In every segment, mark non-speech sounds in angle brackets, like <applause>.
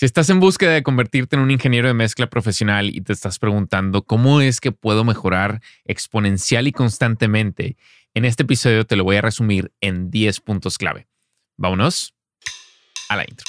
Si estás en búsqueda de convertirte en un ingeniero de mezcla profesional y te estás preguntando cómo es que puedo mejorar exponencial y constantemente, en este episodio te lo voy a resumir en 10 puntos clave. Vámonos a la intro.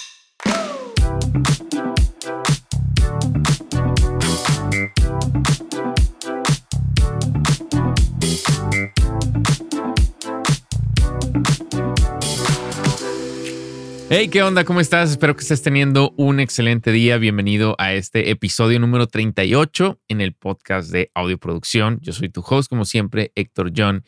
Hey, ¿qué onda? ¿Cómo estás? Espero que estés teniendo un excelente día. Bienvenido a este episodio número 38 en el podcast de Audio Producción. Yo soy tu host, como siempre, Héctor John,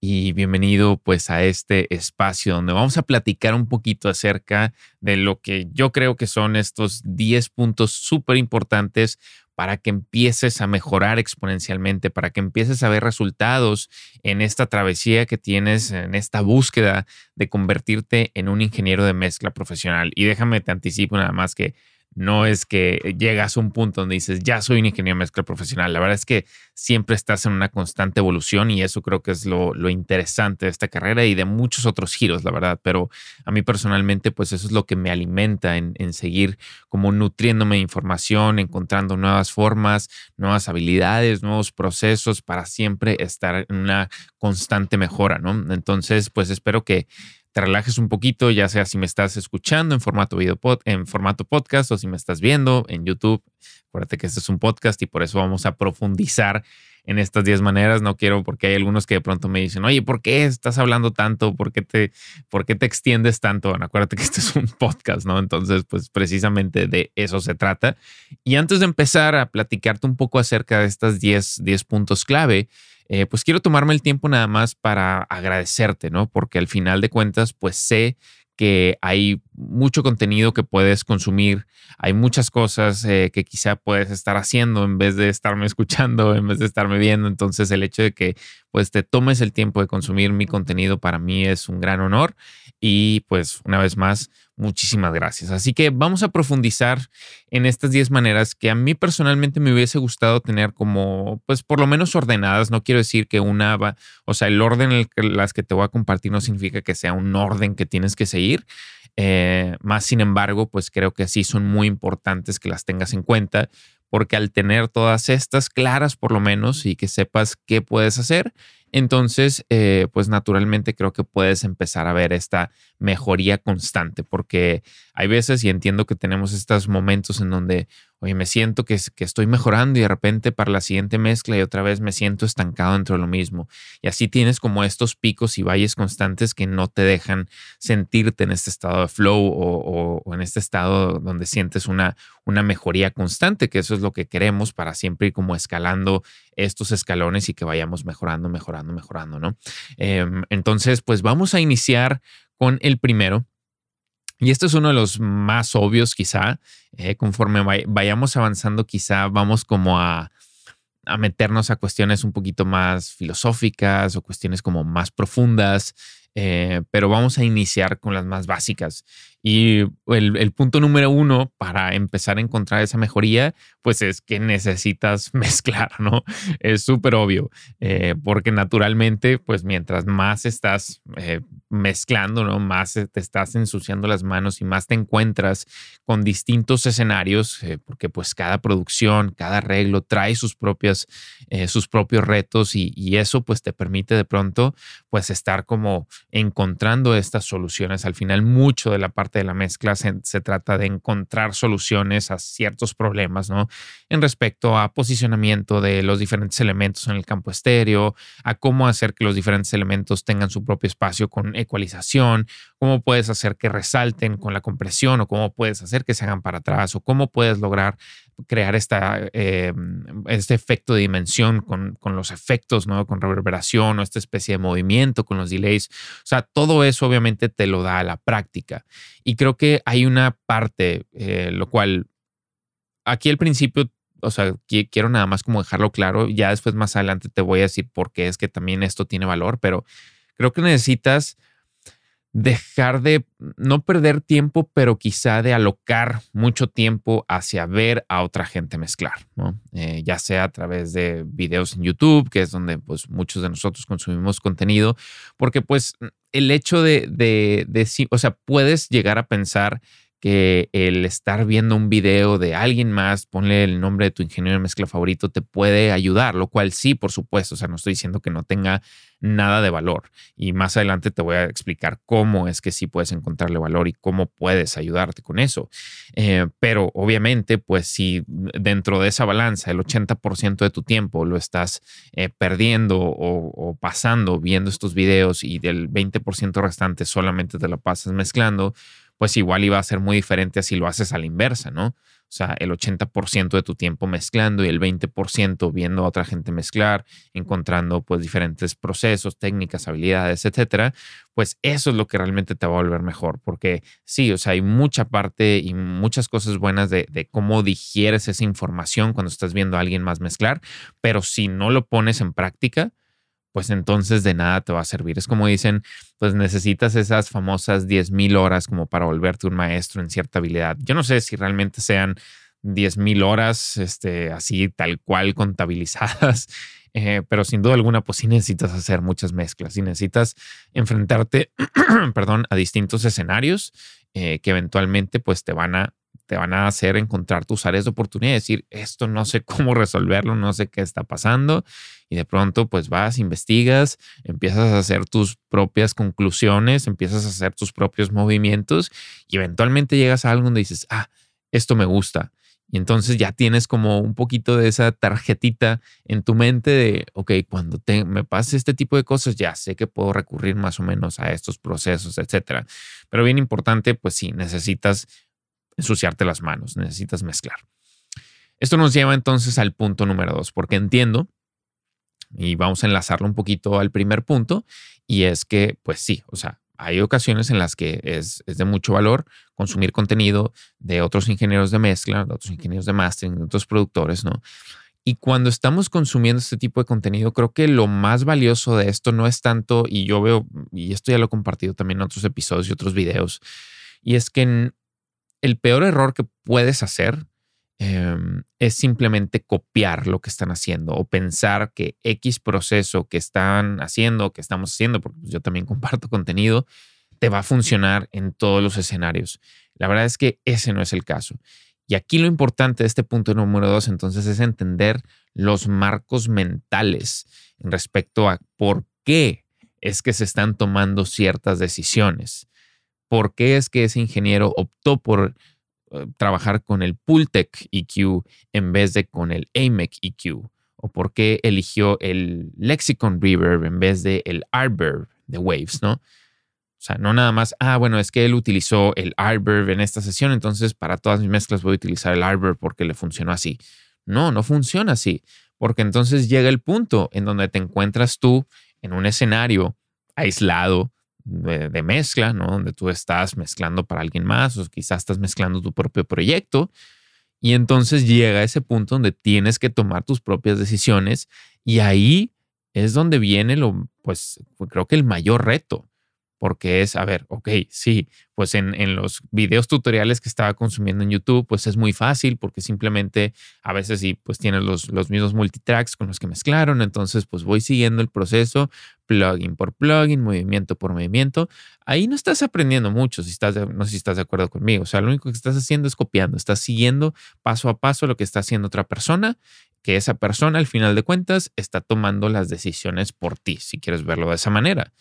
y bienvenido pues a este espacio donde vamos a platicar un poquito acerca de lo que yo creo que son estos 10 puntos súper importantes para que empieces a mejorar exponencialmente, para que empieces a ver resultados en esta travesía que tienes, en esta búsqueda de convertirte en un ingeniero de mezcla profesional. Y déjame te anticipo nada más que no es que llegas a un punto donde dices, ya soy un ingeniero mezcla profesional. La verdad es que siempre estás en una constante evolución y eso creo que es lo, interesante de esta carrera y de muchos otros giros, la verdad. Pero a mí personalmente, pues eso es lo que me alimenta en, en seguir como nutriéndome de información, encontrando nuevas formas, nuevas habilidades, nuevos procesos para siempre estar en una constante mejora, ¿no? Entonces, pues espero que te relajes un poquito, ya sea si me estás escuchando en formato video en formato podcast o si me estás viendo en YouTube. Acuérdate que este es un podcast y por eso vamos a profundizar en estas 10 maneras. No quiero porque hay algunos que de pronto me dicen, oye, ¿por qué estás hablando tanto? ¿Por qué te, por qué te extiendes tanto? Acuérdate que este es un podcast, ¿no? Entonces, pues precisamente de eso se trata. Y antes de empezar a platicarte un poco acerca de estas 10, 10 puntos clave, eh, pues quiero tomarme el tiempo nada más para agradecerte, ¿no? Porque al final de cuentas, pues sé que hay mucho contenido que puedes consumir, hay muchas cosas eh, que quizá puedes estar haciendo en vez de estarme <laughs> escuchando, en vez de estarme viendo. Entonces el hecho de que pues te tomes el tiempo de consumir mi contenido para mí es un gran honor y pues una vez más Muchísimas gracias. Así que vamos a profundizar en estas 10 maneras que a mí personalmente me hubiese gustado tener como, pues por lo menos ordenadas. No quiero decir que una va, o sea, el orden en el las que te voy a compartir no significa que sea un orden que tienes que seguir. Eh, más sin embargo, pues creo que sí son muy importantes que las tengas en cuenta porque al tener todas estas claras por lo menos y que sepas qué puedes hacer, entonces, eh, pues naturalmente creo que puedes empezar a ver esta mejoría constante, porque hay veces, y entiendo que tenemos estos momentos en donde, oye, me siento que, estoy mejorando y de repente para la siguiente mezcla y otra vez me siento estancado dentro de lo mismo. Y así tienes como estos picos y valles constantes que no te dejan sentirte en este estado de flow o, o en este estado donde sientes una, una mejoría constante, que eso es lo que queremos para siempre ir como escalando estos escalones y que vayamos mejorando, mejorando, mejorando, ¿no? Em, entonces, pues vamos a iniciar con el primero. Y este es uno de los más obvios, quizá. Eh, conforme vayamos avanzando, quizá vamos como a, a meternos a cuestiones un poquito más filosóficas o cuestiones como más profundas. Eh, pero vamos a iniciar con las más básicas. Y el, punto número uno para empezar a encontrar esa mejoría, pues es que necesitas <laughs> mezclar, ¿no? Es súper obvio, eh, porque naturalmente, pues mientras más estás eh, mezclando, ¿no? Más te estás ensuciando las manos y más te encuentras con distintos escenarios, porque pues cada producción, cada arreglo trae sus propias, sus propios retos y, y eso pues te permite de pronto pues estar como encontrando estas soluciones. Al final, mucho de la parte de la mezcla se, trata de encontrar soluciones a ciertos problemas, ¿no? En respecto a posicionamiento de los diferentes elementos en el campo estéreo, a cómo hacer que los diferentes elementos tengan su propio espacio con ecualización, cómo puedes hacer que resalten con la compresión o cómo puedes hacer que se hagan para atrás o cómo puedes lograr crear esta, eh, este efecto de dimensión con, con, los efectos, ¿no? Con reverberación o esta especie de movimiento con los delays. O sea, todo eso obviamente te lo da a la práctica. Y creo que hay una parte, eh, lo cual aquí al principio, o sea, quiero nada más como dejarlo claro, ya después más adelante te voy a decir por qué es que también esto tiene valor, pero creo que necesitas dejar de no perder tiempo, pero quizá de alocar mucho tiempo hacia ver a otra gente mezclar, ¿no? Eh, ya sea a través de videos en YouTube, que es donde pues muchos de nosotros consumimos contenido, porque pues el hecho de, de, de o sea, puedes llegar a pensar que el estar viendo un video de alguien más, ponle el nombre de tu ingeniero de mezcla favorito, te puede ayudar, lo cual sí, por supuesto, o sea, no estoy diciendo que no tenga nada de valor. Y más adelante te voy a explicar cómo es que sí puedes encontrarle valor y cómo puedes ayudarte con eso. Eh, pero obviamente, pues si dentro de esa balanza el 80% de tu tiempo lo estás eh, perdiendo o, pasando viendo estos videos y del 20% restante solamente te lo pasas mezclando, pues igual iba a ser muy diferente si lo haces a la inversa, ¿no? O sea, el 80% de tu tiempo mezclando y el 20% viendo a otra gente mezclar, encontrando pues diferentes procesos, técnicas, habilidades, etcétera, pues eso es lo que realmente te va a volver mejor, porque sí, o sea, hay mucha parte y muchas cosas buenas de, de cómo digieres esa información cuando estás viendo a alguien más mezclar, pero si no lo pones en práctica, pues entonces de nada te va a servir. Es como dicen, pues necesitas esas famosas 10.000 horas como para volverte un maestro en cierta habilidad. Yo no sé si realmente sean 10.000 horas este, así tal cual contabilizadas, <laughs> eh, pero sin duda alguna, pues sí necesitas hacer muchas mezclas y necesitas enfrentarte, <clears throat> perdón, a distintos escenarios eh, que eventualmente pues te van a te van a hacer encontrar tus áreas de oportunidad y decir, esto no sé cómo resolverlo, no sé qué está pasando. Y de pronto pues vas, investigas, empiezas a hacer tus propias conclusiones, empiezas a hacer tus propios movimientos y eventualmente llegas a algo donde dices, ah, esto me gusta. Y entonces ya tienes como un poquito de esa tarjetita en tu mente de, ok, cuando me pase este tipo de cosas, ya sé que puedo recurrir más o menos a estos procesos, etcétera. Pero bien importante, pues sí, necesitas ensuciarte las manos, necesitas mezclar. Esto nos lleva entonces al punto número dos, porque entiendo, y vamos a enlazarlo un poquito al primer punto, y es que, pues sí, o sea, hay ocasiones en las que es, de mucho valor consumir contenido de otros ingenieros de mezcla, de otros ingenieros de mastering, de otros productores, ¿no? Y cuando estamos consumiendo este tipo de contenido, creo que lo más valioso de esto no es tanto, y yo veo, y esto ya lo he compartido también en otros episodios y otros videos, y es que el peor error que puedes hacer em, es simplemente copiar lo que están haciendo o pensar que X proceso que están haciendo, que estamos haciendo, porque pues, yo también comparto contenido, te va a funcionar en todos los escenarios. La verdad es que ese no es el caso. Y aquí lo importante de este punto número dos, entonces, es entender los marcos mentales respecto a por qué es que se están tomando ciertas decisiones por qué es que ese ingeniero optó por eh, trabajar con el Pultec EQ en vez de con el AMEC EQ, o por qué eligió el Lexicon Reverb en vez de el Artverb de Waves, ¿no? O sea, no nada más, ah, bueno, es que él utilizó el Artverb en esta sesión, entonces para todas mis mezclas voy a utilizar el Artverb porque le funcionó así. No, no funciona así, porque entonces llega el punto en donde te encuentras tú en un escenario aislado, de, mezcla, ¿no? Donde tú estás mezclando para alguien más o quizás estás mezclando tu propio proyecto. Y entonces llega ese punto donde tienes que tomar tus propias decisiones y ahí es donde viene lo, pues creo que el mayor reto, porque es, a ver, ok, sí, pues en, en, los videos tutoriales que estaba consumiendo en YouTube, pues es muy fácil porque simplemente a veces sí, pues tienes los, los mismos multitracks con los que mezclaron, entonces pues voy siguiendo el proceso, plugin por plugin, movimiento por movimiento. Ahí no estás aprendiendo mucho, si estás, no sé si estás de acuerdo conmigo, o sea, lo único que estás haciendo es copiando, estás siguiendo paso a paso lo que está haciendo otra persona, que esa persona al final de cuentas está tomando las decisiones por ti, si quieres verlo de esa manera.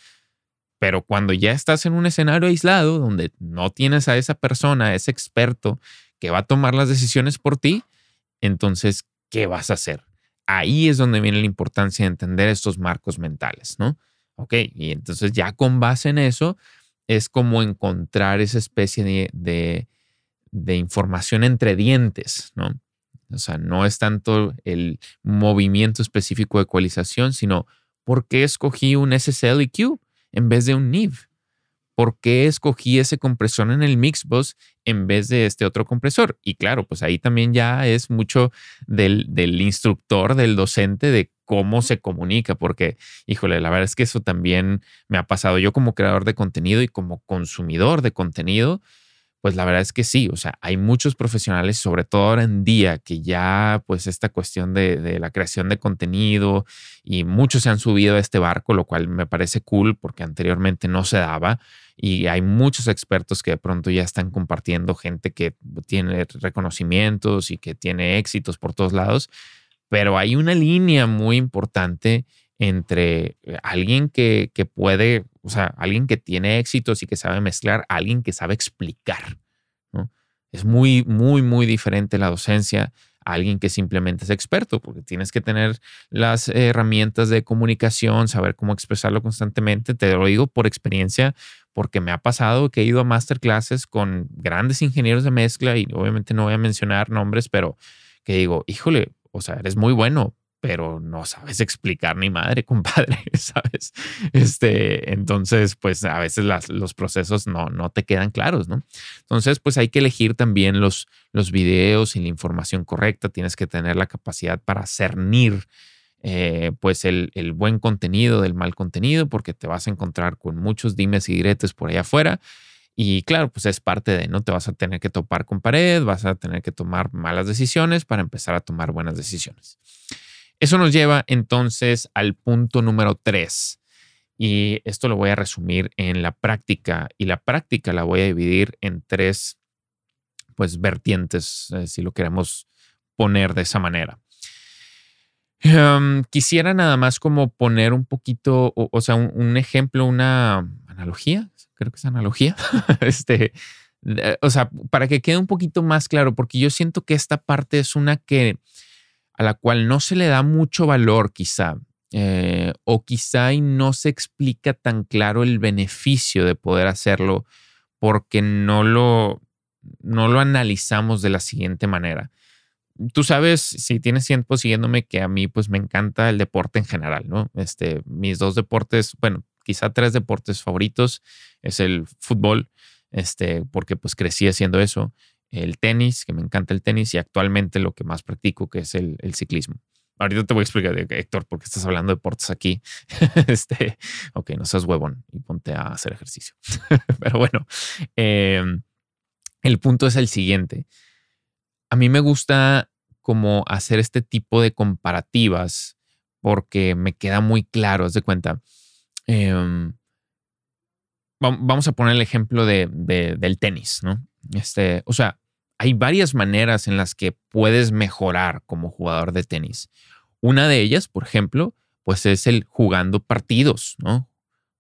Pero cuando ya estás en un escenario aislado donde no tienes a esa persona, a ese experto que va a tomar las decisiones por ti, entonces, ¿qué vas a hacer? Ahí es donde viene la importancia de entender estos marcos mentales, ¿no? Ok, y entonces ya con base en eso, es como encontrar esa especie de, de información entre dientes, ¿no? O sea, no es tanto el movimiento específico de ecualización, sino por qué escogí un SSLEQ en vez de un NIV? ¿Por qué escogí ese compresor en el Mixbus en vez de este otro compresor? Y claro, pues ahí también ya es mucho del, del instructor, del docente, de cómo se comunica, porque, híjole, la verdad es que eso también me ha pasado yo como creador de contenido y como consumidor de contenido pues la verdad es que sí, o sea, hay muchos profesionales, sobre todo ahora en día, que ya pues esta cuestión de, la creación de contenido y muchos se han subido a este barco, lo cual me parece cool porque anteriormente no se daba y hay muchos expertos que de pronto ya están compartiendo gente que tiene reconocimientos y que tiene éxitos por todos lados, pero hay una línea muy importante entre eh, alguien que, que puede, o sea, alguien que tiene éxitos y que sabe mezclar, alguien que sabe explicar. ¿no? Es muy, muy, muy diferente la docencia alguien que simplemente es experto, porque tienes que tener las herramientas de comunicación, saber cómo expresarlo constantemente. Te lo digo por experiencia, porque me ha pasado que he ido a masterclasses con grandes ingenieros de mezcla y obviamente no voy a mencionar nombres, pero que digo, híjole, o sea, eres muy bueno, pero no sabes explicar ni madre, compadre, <laughs> ¿sabes? Este, entonces, pues a veces los procesos no, no te quedan claros, ¿no? Entonces, pues hay que elegir también los, los videos y la información correcta. Tienes que tener la capacidad para cernir, eh, pues, el, el, buen contenido del mal contenido, porque te vas a encontrar con muchos dimes y diretes por allá afuera. Y claro, pues es parte de, ¿no? Te vas a tener que topar con pared, vas a tener que tomar malas decisiones para empezar a tomar buenas decisiones. Eso nos lleva entonces al punto número tres. Y esto lo voy a resumir en la práctica. Y la práctica la voy a dividir en tres, pues, vertientes, eh, si lo queremos poner de esa manera. Em, quisiera nada más como poner un poquito, o, sea, un, ejemplo, una analogía, creo que es analogía, <laughs> este, o sea, para que quede un poquito más claro, porque yo siento que esta parte es una que a la cual no se le da mucho valor quizá, eh, o quizá y no se explica tan claro el beneficio de poder hacerlo porque no lo, no lo analizamos de la siguiente manera. Tú sabes, si tienes tiempo siguiéndome, que a mí pues me encanta el deporte en general, ¿no? Este, mis dos deportes, bueno, quizá tres deportes favoritos es el fútbol, este, porque pues crecí haciendo eso, el tenis, que me encanta el tenis, y actualmente lo que más practico, que es el, ciclismo. Ahorita te voy a explicar, Héctor, por qué estás hablando de deportes aquí. <laughs> este, ok, no seas huevón y ponte a hacer ejercicio. <laughs> Pero bueno, em, el punto es el siguiente. A mí me gusta como hacer este tipo de comparativas porque me queda muy claro, haz de cuenta. Em, vamos a poner el ejemplo de, del tenis, ¿no? Este, o sea, hay varias maneras en las que puedes mejorar como jugador de tenis. Una de ellas, por ejemplo, pues es el jugando partidos, ¿no?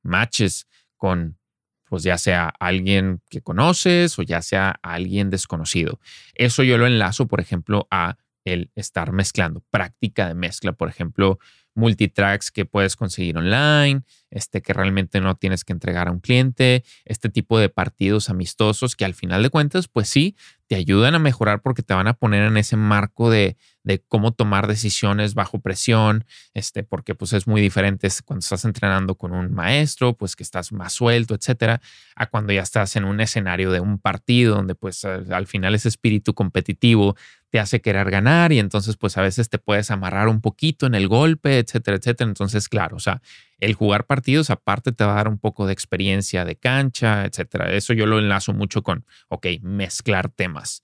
Matches con, pues ya sea alguien que conoces o ya sea alguien desconocido. Eso yo lo enlazo, por ejemplo, a el estar mezclando, práctica de mezcla, por ejemplo, multitracks que puedes conseguir online, este que realmente no tienes que entregar a un cliente, este tipo de partidos amistosos que al final de cuentas, pues sí, te ayudan a mejorar porque te van a poner en ese marco de, de cómo tomar decisiones bajo presión, este, porque pues es muy diferente cuando estás entrenando con un maestro, pues que estás más suelto, etcétera, a cuando ya estás en un escenario de un partido donde pues al final ese espíritu competitivo te hace querer ganar y entonces pues a veces te puedes amarrar un poquito en el golpe, etcétera, etcétera. Entonces, claro, o sea, el jugar partidos aparte te va a dar un poco de experiencia de cancha, etcétera. Eso yo lo enlazo mucho con, ok, mezclar temas.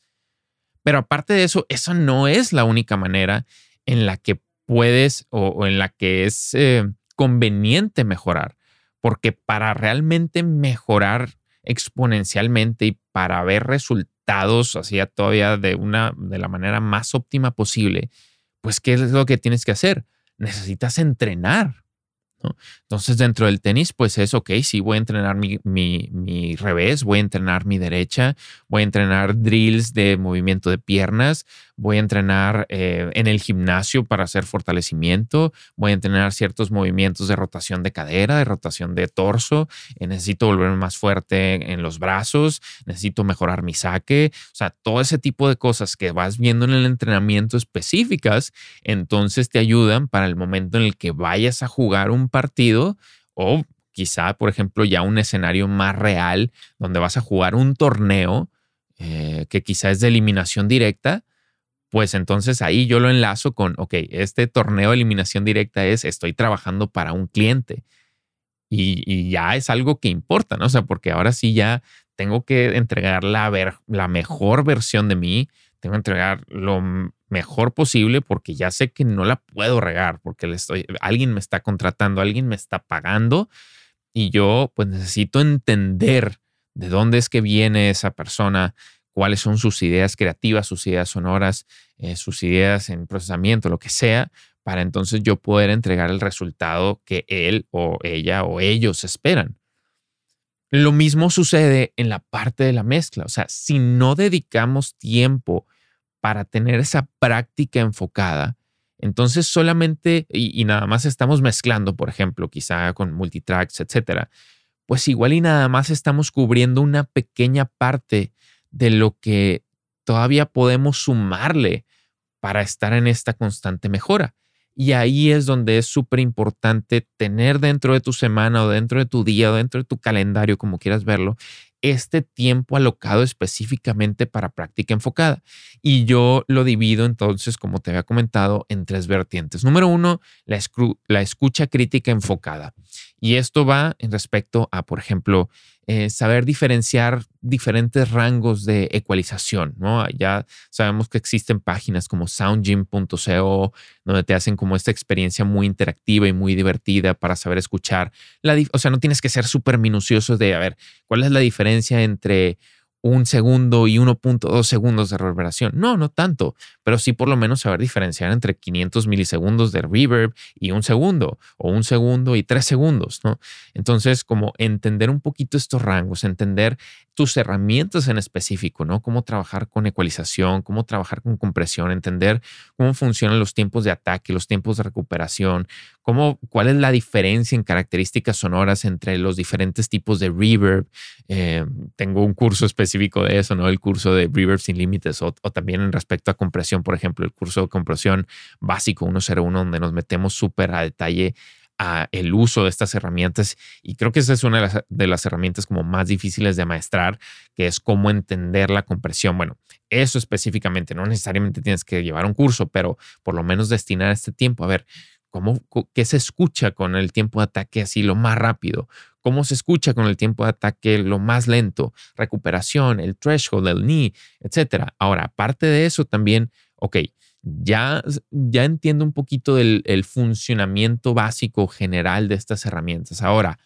Pero aparte de eso, esa no es la única manera en la que puedes o, en la que es eh, conveniente mejorar. Porque para realmente mejorar exponencialmente y para ver resultados así todavía de una de la manera más óptima posible, pues ¿qué es lo que tienes que hacer? Necesitas entrenar. Entonces, dentro del tenis, pues es, ok, sí, voy a entrenar mi, mi, revés, voy a entrenar mi derecha, voy a entrenar drills de movimiento de piernas, voy a entrenar eh, en el gimnasio para hacer fortalecimiento, voy a entrenar ciertos movimientos de rotación de cadera, de rotación de torso, eh, necesito volverme más fuerte en los brazos, necesito mejorar mi saque, o sea, todo ese tipo de cosas que vas viendo en el entrenamiento específicas, entonces te ayudan para el momento en el que vayas a jugar un partido o quizá, por ejemplo, ya un escenario más real donde vas a jugar un torneo eh, que quizá es de eliminación directa, pues entonces ahí yo lo enlazo con, ok, este torneo de eliminación directa es, estoy trabajando para un cliente. Y, ya es algo que importa, ¿no? O sea, porque ahora sí ya tengo que entregar la, ver, la mejor versión de mí, tengo que entregar lo mejor posible porque ya sé que no la puedo regar porque le estoy, alguien me está contratando, alguien me está pagando y yo pues necesito entender de dónde es que viene esa persona, cuáles son sus ideas creativas, sus ideas sonoras, eh, sus ideas en procesamiento, lo que sea, para entonces yo poder entregar el resultado que él o ella o ellos esperan. Lo mismo sucede en la parte de la mezcla. O sea, si no dedicamos tiempo para tener esa práctica enfocada, entonces solamente y, y, nada más estamos mezclando, por ejemplo, quizá con multitracks, etcétera, pues igual y nada más estamos cubriendo una pequeña parte de lo que todavía podemos sumarle para estar en esta constante mejora. Y ahí es donde es súper importante tener dentro de tu semana o dentro de tu día o dentro de tu calendario, como quieras verlo, este tiempo alocado específicamente para práctica enfocada. Y yo lo divido entonces, como te había comentado, en tres vertientes. Número uno, la, la escucha crítica enfocada. Y esto va en respecto a, por ejemplo, eh, saber diferenciar diferentes rangos de ecualización, ¿no? Ya sabemos que existen páginas como soundgym.co donde te hacen como esta experiencia muy interactiva y muy divertida para saber escuchar. O sea, no tienes que ser súper minucioso de, a ver, ¿cuál es la diferencia entre un segundo y 1.2 segundos de reverberación. No, no tanto, pero sí por lo menos saber diferenciar entre 500 milisegundos de reverb y un segundo, o un segundo y tres segundos, ¿no? Entonces, como entender un poquito estos rangos, entender tus herramientas en específico, ¿no? Cómo trabajar con ecualización, cómo trabajar con compresión, entender cómo funcionan los tiempos de ataque, los tiempos de recuperación, cómo, cuál es la diferencia en características sonoras entre los diferentes tipos de reverb. Eh, tengo un curso específico de eso, ¿no? El curso de Reverb sin límites o, también en respecto a compresión, por ejemplo, el curso de compresión básico 101, donde nos metemos súper a detalle a el uso de estas herramientas y creo que esa es una de las, herramientas como más difíciles de maestrar, que es cómo entender la compresión. Bueno, eso específicamente, no necesariamente tienes que llevar un curso, pero por lo menos destinar este tiempo a ver cómo, qué se escucha con el tiempo de ataque así lo más rápido, cómo se escucha con el tiempo de ataque lo más lento, recuperación, el threshold, el knee, etcétera. Ahora, aparte de eso también, ok, ya, ya entiendo un poquito del el funcionamiento básico general de estas herramientas. Ahora,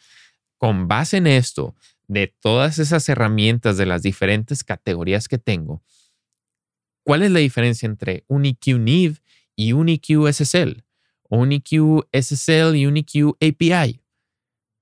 con base en esto, de todas esas herramientas de las diferentes categorías que tengo, ¿cuál es la diferencia entre un EQ NIV y un EQ SSL? O un EQ SSL y un EQ API.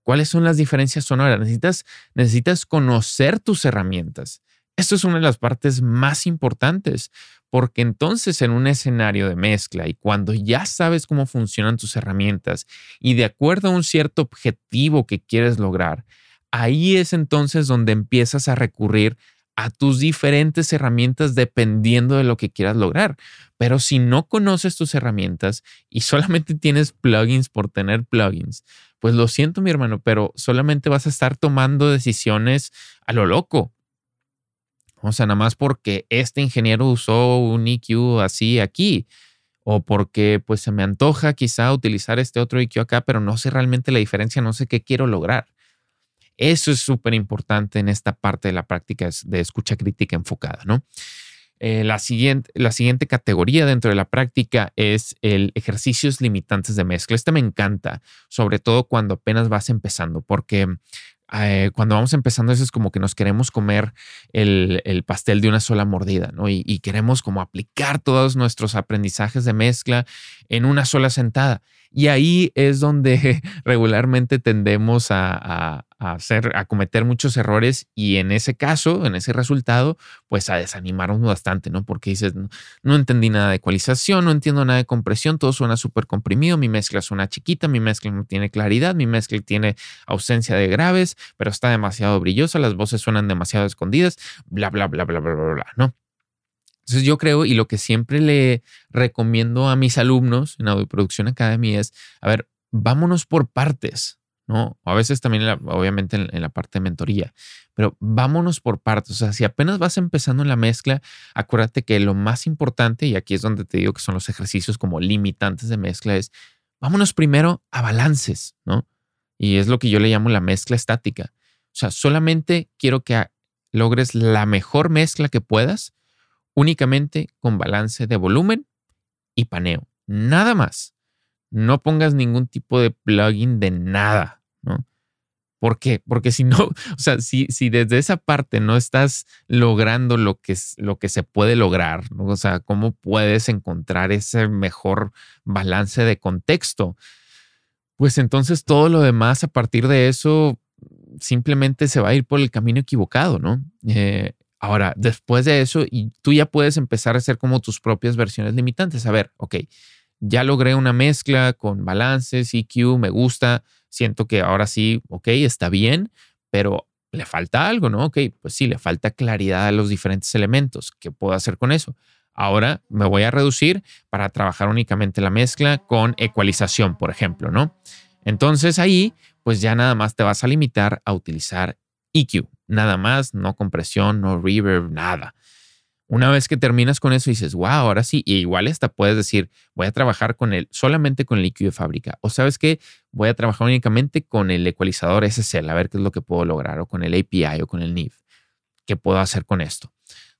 ¿Cuáles son las diferencias sonoras? Necesitas, necesitas conocer tus herramientas. Esto es una de las partes más importantes porque entonces en un escenario de mezcla y cuando ya sabes cómo funcionan tus herramientas y de acuerdo a un cierto objetivo que quieres lograr, ahí es entonces donde empiezas a recurrir a tus diferentes herramientas dependiendo de lo que quieras lograr. Pero si no conoces tus herramientas y <laughs> solamente tienes plugins por tener plugins, pues lo siento mi hermano, pero solamente vas a estar tomando decisiones a lo loco o sea, nada más porque este ingeniero usó un EQ así aquí o porque pues se me antoja quizá utilizar este otro EQ acá, pero no sé realmente la diferencia, no sé qué quiero lograr. Eso es súper importante en esta parte de la práctica de escucha crítica enfocada, ¿no? Eh, la, siguiente, la siguiente categoría dentro de la práctica es el ejercicios limitantes de mezcla. Este me encanta, sobre todo cuando apenas vas empezando, porque eh, cuando vamos empezando eso es como que nos queremos comer el, pastel de una sola mordida, ¿no? Y, y, queremos como aplicar todos nuestros aprendizajes de mezcla en una sola sentada. Y ahí es donde <laughs> regularmente tendemos a, hacer, a cometer muchos errores y en ese caso, en ese resultado, pues a desanimarnos bastante, ¿no? Porque dices, no, entendí nada de ecualización, no entiendo nada de compresión, todo suena súper comprimido, mi mezcla suena chiquita, mi mezcla no tiene claridad, mi mezcla tiene ausencia de graves, pero está demasiado brillosa, las voces suenan demasiado escondidas, bla, bla, bla, bla, bla, bla, bla, ¿no? Entonces yo creo y lo que siempre le recomiendo a mis alumnos en Audio Producción Academy es, a ver, vámonos por partes, ¿no? A veces también, obviamente, en, la parte de mentoría, pero vámonos por partes. O sea, si apenas vas empezando en la mezcla, acuérdate que lo más importante, y aquí es donde te digo que son los ejercicios como limitantes de mezcla, es vámonos primero a balances, ¿no? Y es lo que yo le llamo la mezcla estática. O sea, solamente quiero que logres la mejor mezcla que puedas únicamente con balance de volumen y paneo. Nada más. No pongas ningún tipo de plugin de nada, ¿no? ¿Por qué? Porque si no, <laughs> o sea, si, si desde esa parte no estás logrando lo que, lo que se puede lograr, o sea, ¿cómo puedes encontrar ese mejor balance de contexto? Pues entonces todo lo demás a partir de eso simplemente se va a ir por el camino equivocado, ¿no? Eh, ahora, después de eso, y tú ya puedes empezar a hacer como tus propias versiones limitantes. A ver, ok, ya logré una mezcla con balances, EQ, me gusta, siento que ahora sí, ok, está bien, pero le falta algo, ¿no? Ok, pues sí, le falta claridad a los diferentes elementos. ¿Qué puedo hacer con eso? Ahora me voy a reducir para trabajar únicamente la mezcla con ecualización, por ejemplo, ¿no? Entonces ahí, pues ya nada más te vas a limitar a utilizar EQ, nada más, no compresión, no reverb, nada. Una vez que terminas con eso, dices, wow, ahora sí, y igual hasta puedes decir, voy a trabajar con el, solamente con el EQ de fábrica. O sabes que voy a trabajar únicamente con el ecualizador SSL, a ver qué es lo que puedo lograr, o con el API o con el NIV. ¿Qué puedo hacer con esto?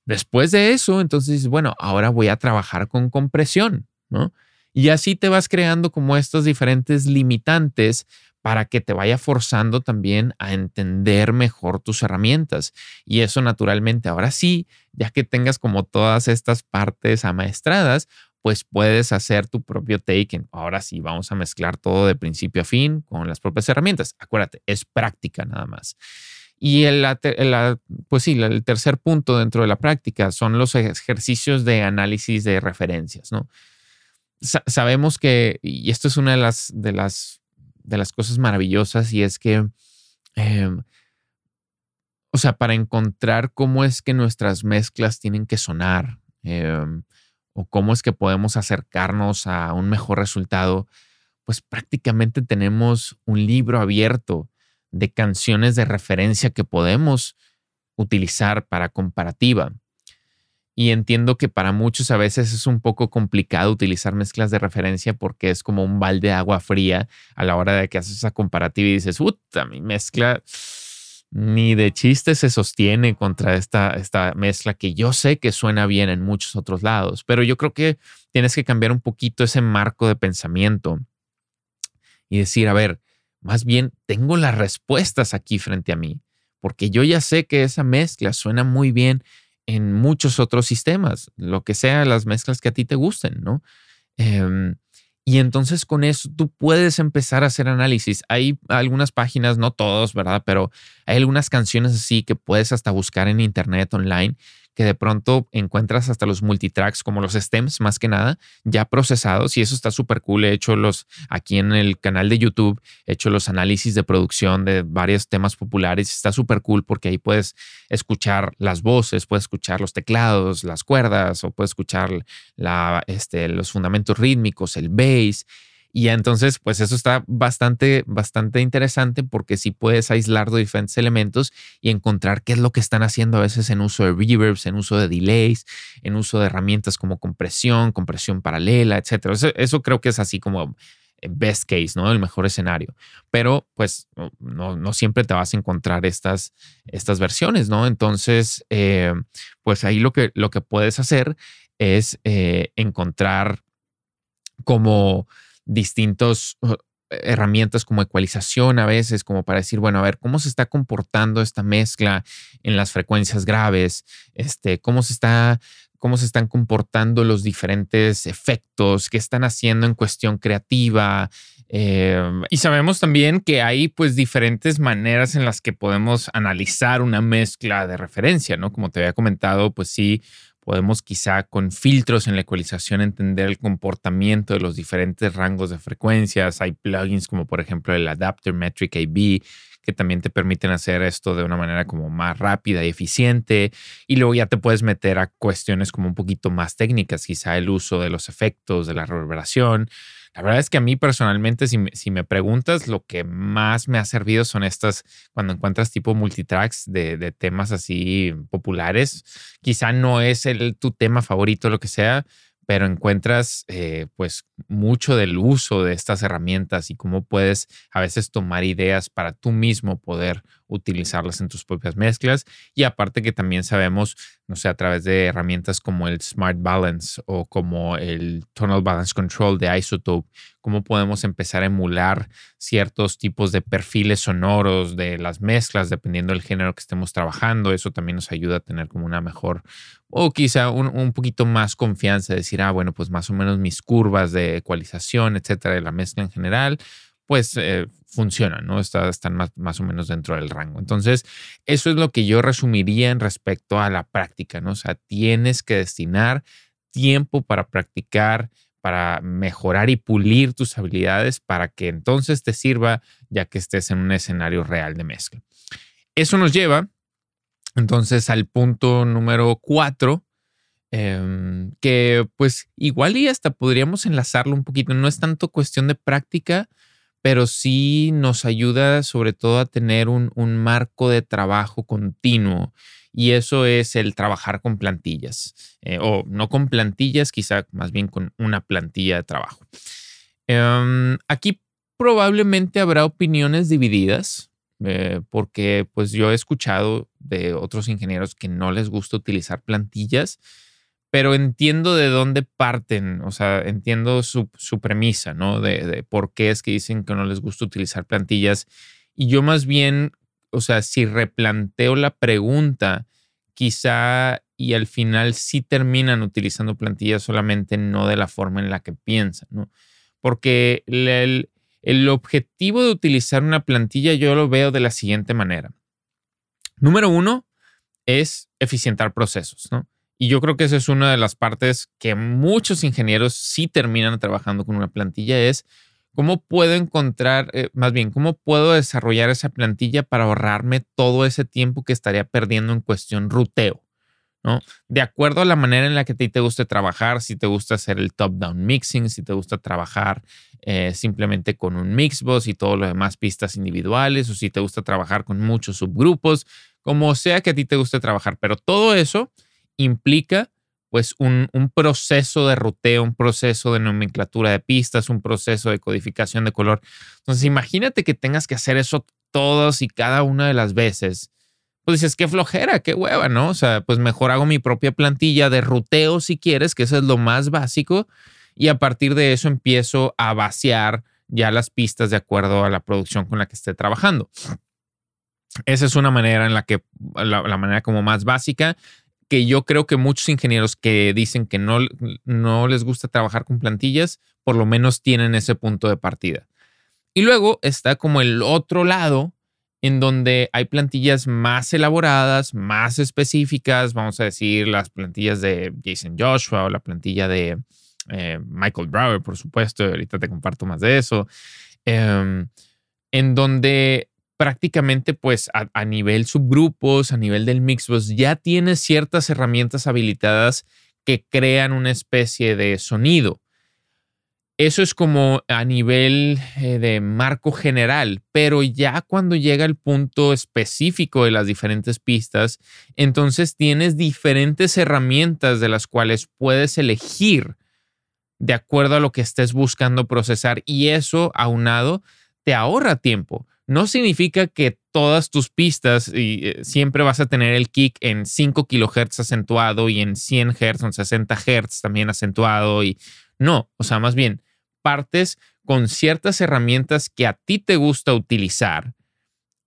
Después de eso, entonces, bueno, ahora voy a trabajar con compresión, ¿no? Y así te vas creando como estos diferentes limitantes para que te vaya forzando también a entender mejor tus herramientas. Y eso naturalmente, ahora sí, ya que tengas como todas estas partes amaestradas, pues puedes hacer tu propio take. Ahora sí, vamos a mezclar todo de principio a fin con las propias herramientas. Acuérdate, es práctica nada más. Y el, pues sí, el tercer punto dentro de la práctica son los ejercicios de análisis de referencias, ¿no? sabemos que, y esto es una de las de las cosas maravillosas y es que, em, o sea, para encontrar cómo es que nuestras mezclas tienen que sonar em, o cómo es que podemos acercarnos a un mejor resultado, pues prácticamente tenemos un libro abierto de canciones de referencia que podemos utilizar para comparativa. Y entiendo que para muchos a veces es un poco complicado utilizar mezclas de referencia porque es como un balde de agua fría a la hora de que haces esa comparativa y dices, puta, mi mezcla ni de chiste se sostiene contra esta, esta mezcla que yo sé que suena bien en muchos otros lados, pero yo creo que tienes que cambiar un poquito ese marco de pensamiento y decir, a ver, más bien tengo las respuestas aquí frente a mí, porque yo ya sé que esa mezcla suena muy bien en muchos otros sistemas, lo que sea las mezclas que a ti te gusten, ¿no? Em, y entonces con eso tú puedes empezar a hacer análisis. Hay algunas páginas, no todos, ¿verdad? Pero hay algunas canciones así que puedes hasta buscar en internet online que de pronto encuentras hasta los multitracks como los stems más que nada ya procesados y eso está súper cool. He hecho los aquí en el canal de YouTube, he hecho los análisis de producción de varios temas populares. Está súper cool porque ahí puedes escuchar las voces, puedes escuchar los teclados, las cuerdas o puedes escuchar este, los fundamentos rítmicos, el bass y entonces, pues eso está bastante, bastante interesante porque sí puedes aislar de diferentes elementos y encontrar qué es lo que están haciendo a veces en uso de reverbs, en uso de delays, en uso de herramientas como compresión, compresión paralela, etcétera. Eso, creo que es así como eh, best case, ¿no? El mejor escenario. Pero pues no, no siempre te vas a encontrar estas, estas versiones, ¿no? Entonces, eh, pues ahí lo que, lo que puedes hacer es eh, encontrar como distintos uh, herramientas como ecualización a veces, como para decir, bueno, a ver, ¿cómo se está comportando esta mezcla en las frecuencias graves? Este, ¿Cómo se está cómo se están comportando los diferentes efectos, qué están haciendo en cuestión creativa. Em, y sabemos también que hay pues diferentes maneras en las que podemos analizar una mezcla de referencia, ¿no? Como te había comentado, pues sí, podemos quizá con filtros en la ecualización entender el comportamiento de los diferentes rangos de frecuencias. Hay plugins como por ejemplo el Adapter Metric AB que también te permiten hacer esto de una manera como más rápida y eficiente. Y luego ya te puedes meter a cuestiones como un poquito más técnicas, quizá el uso de los efectos, de la reverberación. La verdad es que a mí personalmente, si me, preguntas, lo que más me ha servido son estas, cuando encuentras tipo multitracks de, de temas así populares, quizá no es el, tu tema favorito, lo que sea, pero encuentras eh, pues mucho del uso de estas herramientas y cómo puedes a veces tomar ideas para tú mismo poder utilizarlas en tus propias mezclas. Y aparte que también sabemos, no sé, a través de herramientas como el Smart Balance o como el Tonal Balance Control de Isotope, cómo podemos empezar a emular ciertos tipos de perfiles sonoros de las mezclas, dependiendo del género que estemos trabajando. Eso también nos ayuda a tener como una mejor o quizá un, poquito más confianza, decir, ah, bueno, pues más o menos mis curvas de ecualización, etcétera, de la mezcla en general, pues eh, funcionan, ¿no? están más, más, o menos dentro del rango. Entonces, eso es lo que yo resumiría en respecto a la práctica, ¿no? O sea, tienes que destinar tiempo para practicar, para mejorar y pulir tus habilidades para que entonces te sirva ya que estés en un escenario real de mezcla. Eso nos lleva entonces al punto número cuatro, em, que pues igual y hasta podríamos enlazarlo un poquito. No es tanto cuestión de práctica, pero sí nos ayuda sobre todo a tener un, marco de trabajo continuo y eso es el trabajar con plantillas eh, o no con plantillas, quizá más bien con una plantilla de trabajo. Em, aquí probablemente habrá opiniones divididas eh, porque pues yo he escuchado de otros ingenieros que no les gusta utilizar plantillas pero entiendo de dónde parten, o sea, entiendo su, premisa, ¿no? De, por qué es que dicen que no les gusta utilizar plantillas. Y yo más bien, o sea, si replanteo la pregunta, quizá y al final sí terminan utilizando plantillas solamente no de la forma en la que piensan, ¿no? Porque el, el objetivo de utilizar una plantilla yo lo veo de la siguiente manera. Número uno es eficientar procesos, ¿no? Y yo creo que esa es una de las partes que muchos ingenieros sí terminan trabajando con una plantilla, es cómo puedo encontrar, eh, más bien, cómo puedo desarrollar esa plantilla para ahorrarme todo ese tiempo que estaría perdiendo en cuestión ruteo. ¿no? De acuerdo a la manera en la que a ti te guste trabajar, si te gusta hacer el top-down mixing, si te gusta trabajar eh, simplemente con un mixbox y todo lo demás pistas individuales, o si te gusta trabajar con muchos subgrupos, como sea que a ti te guste trabajar, pero todo eso implica pues un, proceso de ruteo, un proceso de nomenclatura de pistas, un proceso de codificación de color. Entonces, imagínate que tengas que hacer eso todas y cada una de las veces. Pues dices, qué flojera, qué hueva, ¿no? O sea, pues mejor hago mi propia plantilla de ruteo si quieres, que eso es lo más básico. Y a partir de eso empiezo a vaciar ya las pistas de acuerdo a la producción con la que esté trabajando. Esa es una manera en la que, la manera como más básica que yo creo que muchos ingenieros que dicen que no, no les gusta trabajar con plantillas, por lo menos tienen ese punto de partida. Y luego está como el otro lado, en donde hay plantillas más elaboradas, más específicas, vamos a decir las plantillas de Jason Joshua o la plantilla de eh, Michael Brower, por supuesto, ahorita te comparto más de eso, em, en donde prácticamente pues a, nivel subgrupos, a nivel del Mixbox, ya tienes ciertas herramientas habilitadas que crean una especie de sonido. Eso es como a nivel eh, de marco general, pero ya cuando llega el punto específico de las diferentes pistas, entonces tienes diferentes herramientas de las cuales puedes elegir de acuerdo a lo que estés buscando procesar y eso aunado te ahorra tiempo no significa que todas tus pistas y, eh, siempre vas a tener el kick en 5 kHz acentuado y en 100 Hz, en 60 Hz también acentuado y no, o sea, más bien partes con ciertas herramientas que a ti te gusta utilizar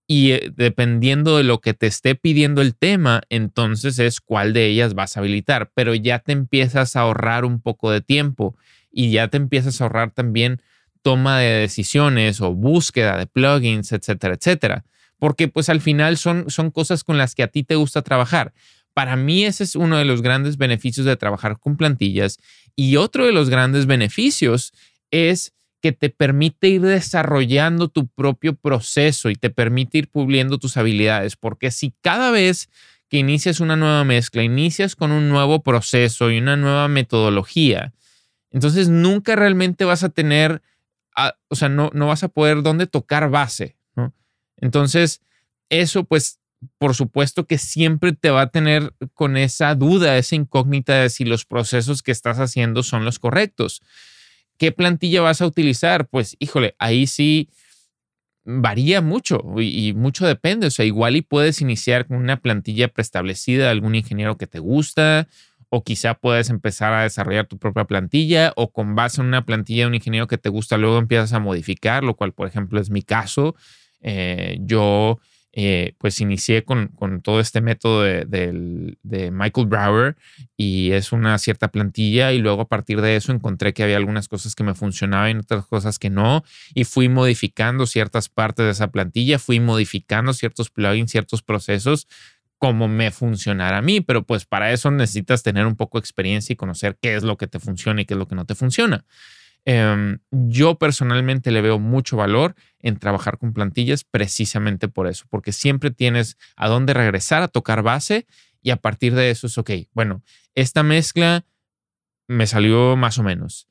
y eh, dependiendo de lo que te esté pidiendo el tema, entonces es cuál de ellas vas a habilitar, pero ya te empiezas a ahorrar un poco de tiempo y ya te empiezas a ahorrar también toma de decisiones o búsqueda de plugins, etcétera, etcétera. Porque pues al final son, son cosas con las que a ti te gusta trabajar. Para mí ese es uno de los grandes beneficios de trabajar con plantillas y otro de los grandes beneficios es que te permite ir desarrollando tu propio proceso y te permite ir puliendo tus habilidades, porque si cada vez que inicias una nueva mezcla, inicias con un nuevo proceso y una nueva metodología, entonces nunca realmente vas a tener o sea, no, no vas a poder dónde tocar base, ¿no? Entonces, eso pues por supuesto que siempre te va a tener con esa duda, esa incógnita de si los procesos que estás haciendo son los correctos. ¿Qué plantilla vas a utilizar? Pues, híjole, ahí sí, varía mucho y, mucho depende. O sea, igual y puedes iniciar con una plantilla preestablecida de algún ingeniero que te gusta, o quizá puedes empezar a desarrollar tu propia plantilla, o con base en una plantilla de un ingeniero que te gusta, luego empiezas a modificar, lo cual, por ejemplo, es mi caso. Eh, yo eh, pues inicié con, todo este método de, Michael Brower y es una cierta plantilla y luego a partir de eso encontré que había algunas cosas que me funcionaban y otras cosas que no y fui modificando ciertas partes de esa plantilla, fui modificando ciertos plugins, ciertos procesos como me funcionara a mí, pero pues para eso necesitas tener un poco de experiencia y conocer qué es lo que te funciona y qué es lo que no te funciona. Em, yo personalmente le veo mucho valor en trabajar con plantillas precisamente por eso, porque siempre tienes a dónde regresar a tocar base y a partir de eso es, ok, bueno, esta mezcla me salió más o menos.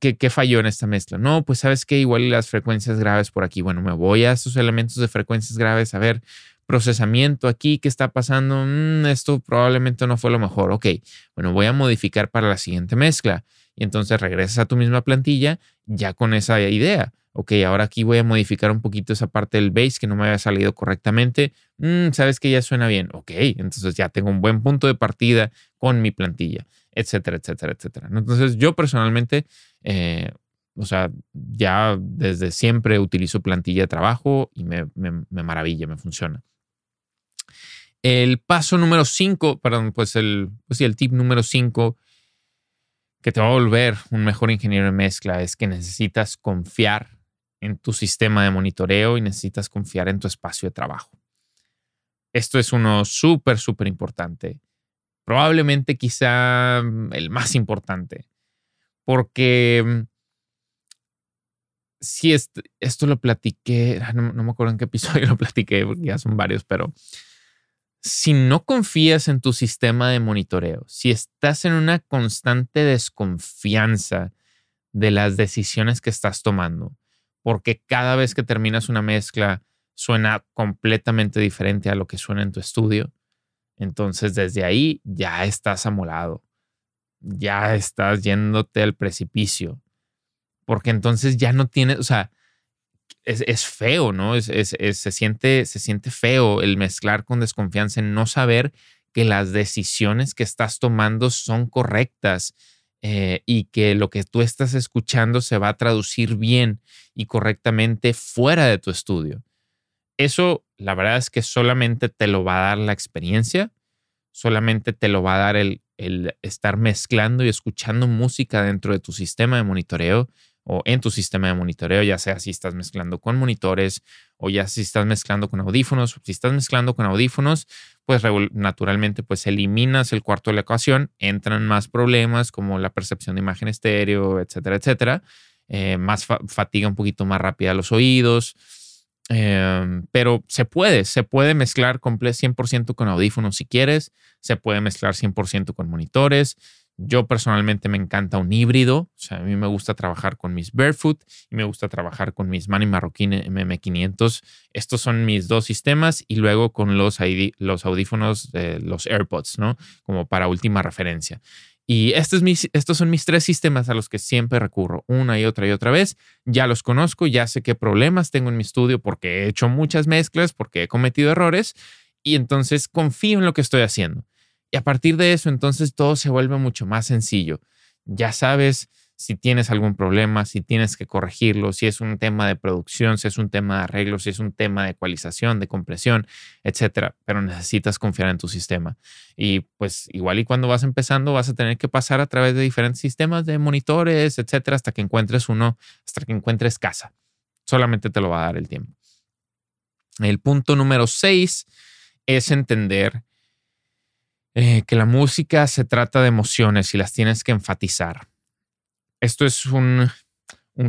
¿Qué, ¿Qué, falló en esta mezcla? No, pues sabes que igual las frecuencias graves por aquí. Bueno, me voy a esos elementos de frecuencias graves a ver procesamiento aquí, ¿qué está pasando? Mm, esto probablemente no fue lo mejor. Ok, bueno, voy a modificar para la siguiente mezcla y entonces regresas a tu misma plantilla ya con esa idea. Ok, ahora aquí voy a modificar un poquito esa parte del base que no me había salido correctamente. Mm, Sabes que ya suena bien. Ok, entonces ya tengo un buen punto de partida con mi plantilla, etcétera, etcétera, etcétera. Entonces yo personalmente, eh, o sea, ya desde siempre utilizo plantilla de trabajo y me, maravilla, me funciona. El paso número 5, perdón, pues el, pues tip número 5 que te va a volver un mejor ingeniero de mezcla es que necesitas confiar en tu sistema de monitoreo y necesitas confiar en tu espacio de trabajo. Esto es uno súper, súper importante. Probablemente quizá mm, el más importante. Porque mm, si esto, lo platiqué, no, no, me acuerdo en qué episodio <laughs> lo platiqué, porque ya son varios, pero si no confías en tu sistema de monitoreo, si estás en una constante desconfianza de las decisiones que estás tomando, porque cada vez que terminas una mezcla suena completamente diferente a lo que suena en tu estudio, entonces desde ahí ya estás amolado, ya estás yéndote al precipicio, porque entonces ya no tienes, o sea, es, feo, ¿no? Es, se, siente, se siente feo el mezclar con desconfianza en no saber que las decisiones que estás tomando son correctas eh, y que lo que tú estás escuchando se va a traducir bien y correctamente fuera de tu estudio. Eso, la verdad es que solamente te lo va a dar la experiencia, solamente te lo va a dar el, el estar mezclando y escuchando música dentro de tu sistema de monitoreo, o en tu sistema de monitoreo, ya sea si estás mezclando con monitores o ya si estás mezclando con audífonos. Si estás mezclando con audífonos, pues naturalmente pues eliminas el cuarto de la ecuación, entran más problemas como la percepción de imagen estéreo, etcétera, etcétera. Eh, más fatiga un poquito más rápida los oídos. Em, pero se puede, se puede mezclar 100% con audífonos si quieres, se puede mezclar 100% con monitores, yo personalmente me encanta un híbrido, o sea, a mí me gusta trabajar con mis Barefoot y me gusta trabajar con mis Manny Marroquín MM500. Estos son mis dos sistemas y luego con los, audífonos, los AirPods, ¿no? Como para última referencia. Y es estos son mis tres sistemas a los que siempre recurro una y otra y otra vez. Ya los conozco, ya sé qué problemas tengo en mi estudio porque he hecho muchas mezclas, porque he cometido errores y entonces confío en lo que estoy haciendo. Y a partir de eso, entonces todo se vuelve mucho más sencillo. Ya sabes si tienes algún problema, si tienes que corregirlo, si es un tema de producción, si es un tema de arreglo, si es un tema de ecualización, de compresión, etcétera. Pero necesitas confiar en tu sistema. Y pues igual y cuando vas empezando vas a tener que pasar a través de diferentes sistemas de monitores, etcétera, hasta que encuentres uno, hasta que encuentres casa. Solamente te lo va a dar el tiempo. El punto número seis es entender eh, que la música se trata de emociones y las tienes que enfatizar. Esto es un,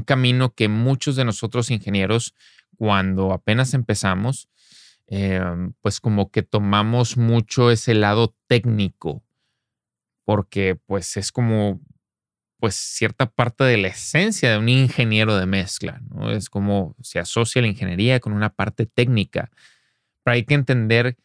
camino que muchos de nosotros ingenieros, cuando apenas empezamos, em, pues como que tomamos mucho ese lado técnico, porque pues es como pues cierta parte de la esencia de un ingeniero de mezcla, ¿no? Es como se asocia la ingeniería con una parte técnica, pero hay que entender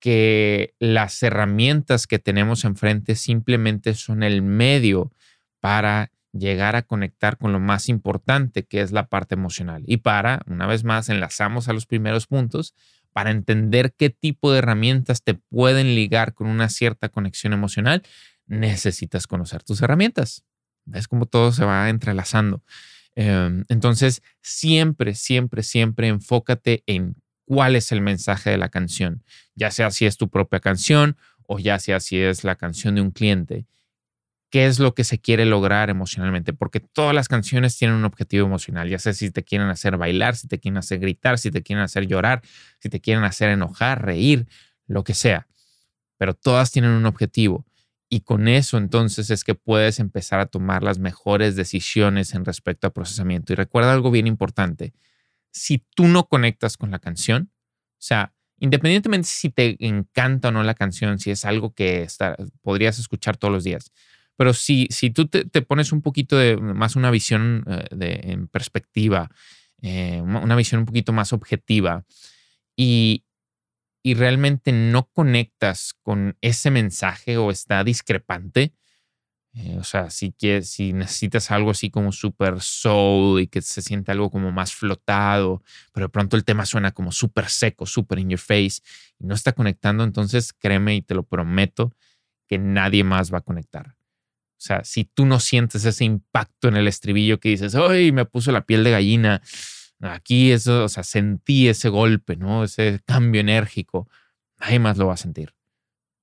que las herramientas que tenemos enfrente simplemente son el medio para llegar a conectar con lo más importante, que es la parte emocional. Y para, una vez más, enlazamos a los primeros puntos, para entender qué tipo de herramientas te pueden ligar con una cierta conexión emocional, necesitas conocer tus herramientas. ¿Ves cómo todo se va entrelazando? Em, entonces, siempre, siempre, siempre enfócate en cuál es el mensaje de la canción, ya sea si es tu propia canción o ya sea si es la canción de un cliente qué es lo que se quiere lograr emocionalmente, porque todas las canciones tienen un objetivo emocional, ya sea si te quieren hacer bailar, si te quieren hacer gritar, si te quieren hacer llorar, si te quieren hacer enojar, reír, lo que sea, pero todas tienen un objetivo. Y con eso entonces es que puedes empezar a tomar las mejores decisiones en respecto a procesamiento. Y recuerda algo bien importante, si tú no conectas con la canción, o sea, independientemente si te encanta o no la canción, si es algo que podrías escuchar todos los días, pero si, si tú te, pones un poquito de más una visión eh, de, en perspectiva, eh, una visión un poquito más objetiva y, y realmente no conectas con ese mensaje o está discrepante, eh, o sea, si, quieres, si necesitas algo así como super soul y que se siente algo como más flotado, pero de pronto el tema suena como súper seco, súper in your face y no está conectando, entonces créeme y te lo prometo que nadie más va a conectar. O sea, si tú no sientes ese impacto en el estribillo que dices, ¡ay! Me puso la piel de gallina. Aquí eso, o sea, sentí ese golpe, ¿no? Ese cambio enérgico. Nadie más lo va a sentir.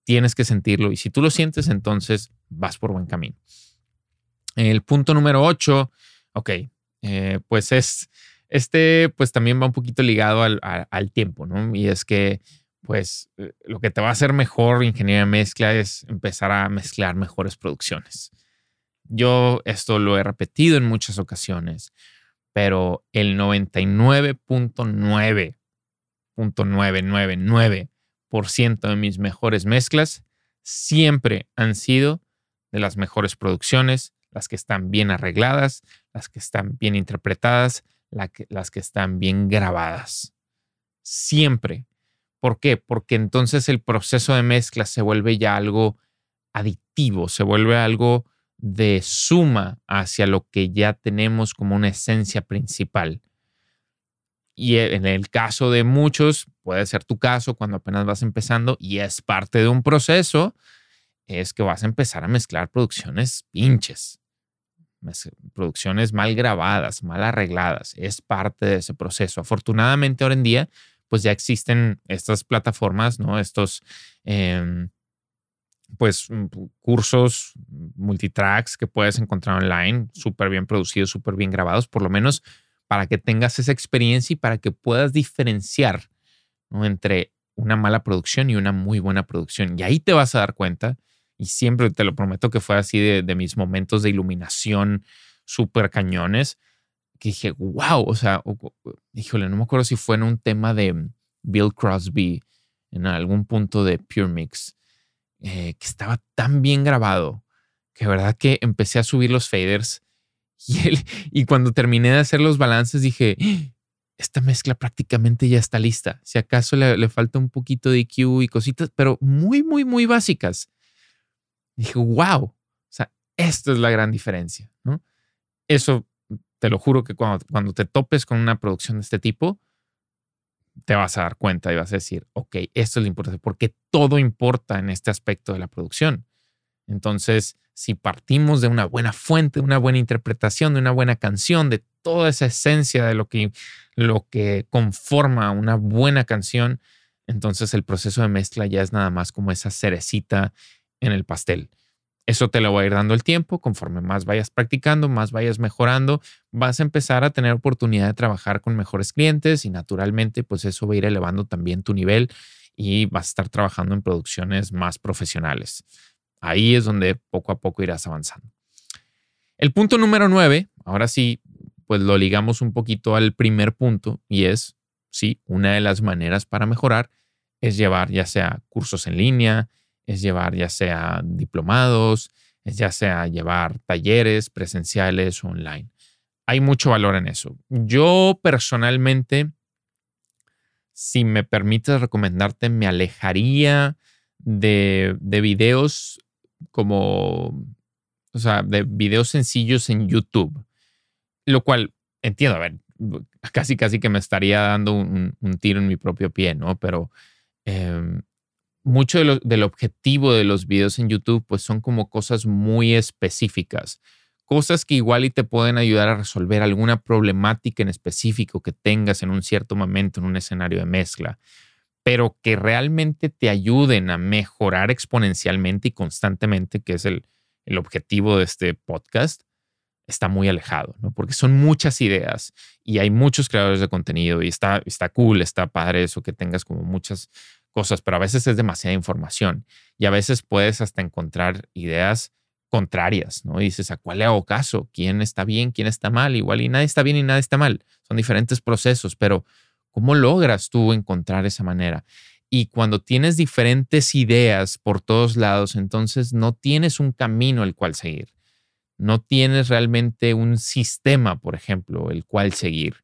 Tienes que sentirlo. Y si tú lo sientes, entonces vas por buen camino. El punto número 8, ok, eh, pues es, este pues también va un poquito ligado al, tiempo, ¿no? Y es que pues eh, lo que te va a hacer mejor ingeniería de mezcla es empezar a mezclar mejores producciones. Yo esto lo he repetido en muchas ocasiones, pero el 99.9.999% de mis mejores mezclas siempre han sido de las mejores producciones, las que están bien arregladas, las que están bien interpretadas, las que están bien grabadas. Siempre ¿Por qué? Porque entonces el proceso de mezcla se vuelve ya algo aditivo, se vuelve algo de suma hacia lo que ya tenemos como una esencia principal. Y e, en el caso de muchos, puede ser tu caso cuando apenas vas empezando y es parte de un proceso, es que vas a empezar a mezclar producciones pinches, producciones mal grabadas, mal arregladas. Es parte de ese proceso. Afortunadamente, ahora en día, pues ya existen estas plataformas, ¿no? Estos, em, pues, mm, cursos multitracks que puedes encontrar online, súper bien producidos, súper bien grabados, por lo menos para que tengas esa experiencia y para que puedas diferenciar entre una mala producción y una muy buena producción. Y ahí te vas a dar cuenta, y siempre te lo prometo que fue así de, de mis momentos de iluminación súper cañones, que dije, wow, o sea, híjole, no me acuerdo si fue en un tema de Bill Crosby, en algún punto de Pure Mix, eh, que estaba tan bien grabado que verdad que empecé a subir los faders <laughs> y, cuando terminé de hacer los balances dije, esta mezcla prácticamente ya está lista. Si acaso le, falta un poquito de EQ y cositas, pero muy, muy, muy básicas. Dije, wow, o sea, esto es la gran diferencia, ¿no? Eso te lo juro que cuando, cuando te topes con una producción de este tipo, te vas a dar cuenta y vas a decir, ok, esto es lo importante, porque todo importa en este aspecto de la producción. Entonces, si partimos de una buena fuente, de una buena interpretación, de una buena canción, de toda esa esencia de lo que, lo que conforma una buena canción, entonces el proceso de mezcla ya es nada más como esa cerecita en el pastel. Eso te lo va a ir dando el tiempo, conforme más vayas practicando, más vayas mejorando, vas a empezar a tener oportunidad de trabajar con mejores clientes y naturalmente pues eso va a ir elevando también tu nivel y vas a estar trabajando en producciones más profesionales. Ahí es donde poco a poco irás avanzando. El punto número nueve, ahora sí, pues lo ligamos un poquito al primer punto y es, sí, una de las maneras para mejorar es llevar ya sea cursos en línea, es llevar ya sea diplomados, es ya sea llevar talleres presenciales o online. Hay mucho valor en eso. Yo personalmente, si me permites recomendarte, me alejaría de, de videos como, o sea, de videos sencillos en YouTube, lo cual entiendo, a ver, <laughs> casi casi que me estaría dando un, tiro en mi propio pie, ¿no? Pero em, mucho del objetivo de los videos en YouTube, pues son como cosas muy específicas, cosas que igual y te pueden ayudar a resolver alguna problemática en específico que tengas en un cierto momento en un escenario de mezcla, pero que realmente te ayuden a mejorar exponencialmente y constantemente, que es el, objetivo de este podcast, está muy alejado, ¿no? Porque son muchas ideas y hay muchos creadores de contenido y está, está cool, está padre eso que tengas como muchas cosas, pero a veces es demasiada información y a veces puedes hasta encontrar ideas contrarias, ¿no? Dices, ¿a cuál le hago caso? ¿Quién está bien? ¿Quién está mal? Igual y nadie está bien y nadie está mal. Son diferentes procesos, pero ¿cómo logras tú encontrar esa manera? Y cuando tienes diferentes ideas por todos lados, entonces no tienes un camino el cual seguir no tienes realmente un sistema, por ejemplo, el cual seguir.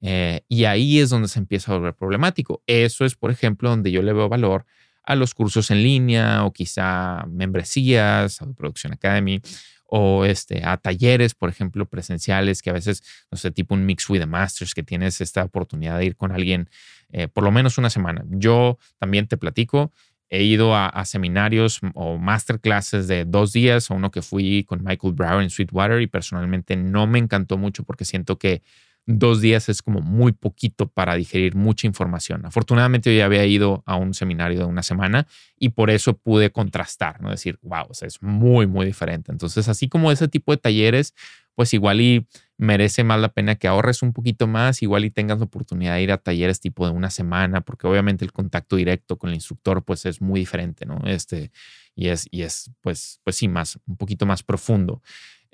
Eh, y ahí es donde se empieza a volver problemático. Eso es, por ejemplo, donde yo le veo valor a los cursos en línea o quizá membresías, a Production Academy o este, a talleres, por ejemplo, presenciales, que a veces, no sé, tipo un Mix with the Masters, que tienes esta oportunidad de ir con alguien eh, por lo menos una semana. Yo también te platico, he ido a, seminarios o masterclasses de dos días, o uno que fui con Michael Brower en Sweetwater y personalmente no me encantó mucho porque siento que dos días es como muy poquito para digerir mucha información. Afortunadamente yo ya había ido a un seminario de una semana y por eso pude contrastar, ¿no? Decir, wow, es muy, muy diferente. Entonces, así como ese tipo de talleres, pues igual y merece más la pena que ahorres un poquito más, igual y tengas la oportunidad de ir a talleres tipo de una semana, porque obviamente el contacto directo con el instructor pues es muy diferente, ¿no? Este, y es, y es pues, pues sí, más, un poquito más profundo.